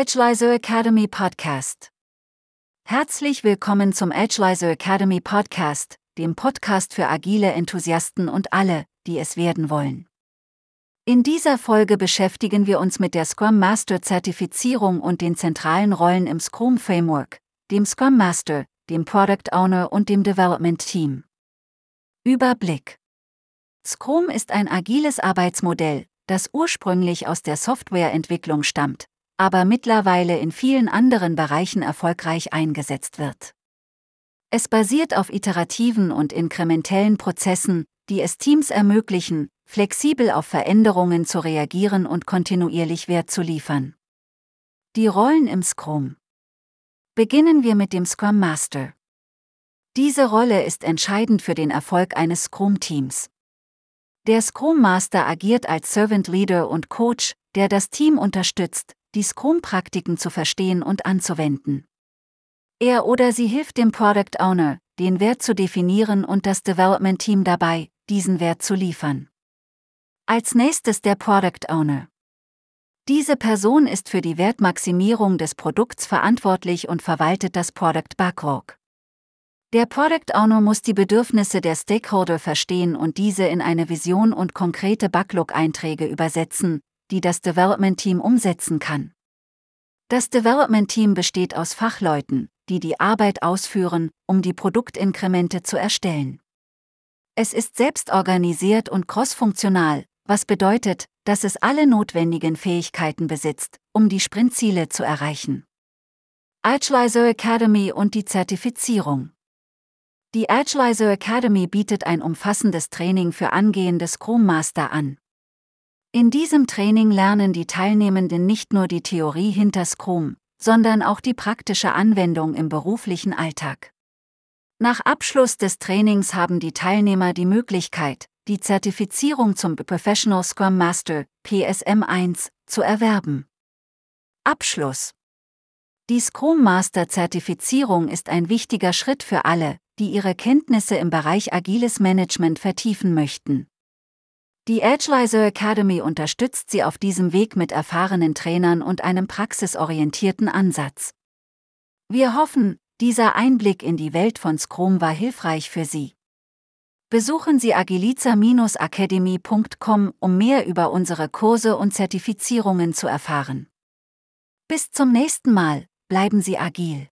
Edgelizer Academy Podcast. Herzlich willkommen zum Edgelizer Academy Podcast, dem Podcast für agile Enthusiasten und alle, die es werden wollen. In dieser Folge beschäftigen wir uns mit der Scrum Master Zertifizierung und den zentralen Rollen im Scrum Framework, dem Scrum Master, dem Product Owner und dem Development Team. Überblick Scrum ist ein agiles Arbeitsmodell, das ursprünglich aus der Softwareentwicklung stammt, aber mittlerweile in vielen anderen Bereichen erfolgreich eingesetzt wird. Es basiert auf iterativen und inkrementellen Prozessen, die es Teams ermöglichen, flexibel auf Veränderungen zu reagieren und kontinuierlich Wert zu liefern. Die Rollen im Scrum. Beginnen wir mit dem Scrum Master. Diese Rolle ist entscheidend für den Erfolg eines Scrum-Teams. Der Scrum Master agiert als Servant Leader und Coach, der das Team unterstützt, die Scrum-Praktiken zu verstehen und anzuwenden. Er oder sie hilft dem Product Owner, den Wert zu definieren und das Development Team dabei, diesen Wert zu liefern. Als nächstes der Product Owner. Diese Person ist für die Wertmaximierung des Produkts verantwortlich und verwaltet das Product Backlog. Der Product Owner muss die Bedürfnisse der Stakeholder verstehen und diese in eine Vision und konkrete Backlog-Einträge übersetzen, die das Development Team umsetzen kann. Das Development Team besteht aus Fachleuten, die die Arbeit ausführen, um die Produktinkremente zu erstellen. Es ist selbst organisiert und crossfunktional, was bedeutet, dass es alle notwendigen Fähigkeiten besitzt, um die Sprintziele zu erreichen. Agilizer Academy und die Zertifizierung. Die Agilizer Academy bietet ein umfassendes Training für angehende Scrum Master an. In diesem Training lernen die Teilnehmenden nicht nur die Theorie hinter Scrum, sondern auch die praktische Anwendung im beruflichen Alltag. Nach Abschluss des Trainings haben die Teilnehmer die Möglichkeit, die Zertifizierung zum Professional Scrum Master PSM 1 zu erwerben. Abschluss Die Scrum Master Zertifizierung ist ein wichtiger Schritt für alle, die ihre Kenntnisse im Bereich agiles Management vertiefen möchten. Die Agilizer Academy unterstützt sie auf diesem Weg mit erfahrenen Trainern und einem praxisorientierten Ansatz. Wir hoffen, dieser Einblick in die Welt von Scrum war hilfreich für Sie. Besuchen Sie agiliza-academy.com, um mehr über unsere Kurse und Zertifizierungen zu erfahren. Bis zum nächsten Mal, bleiben Sie agil.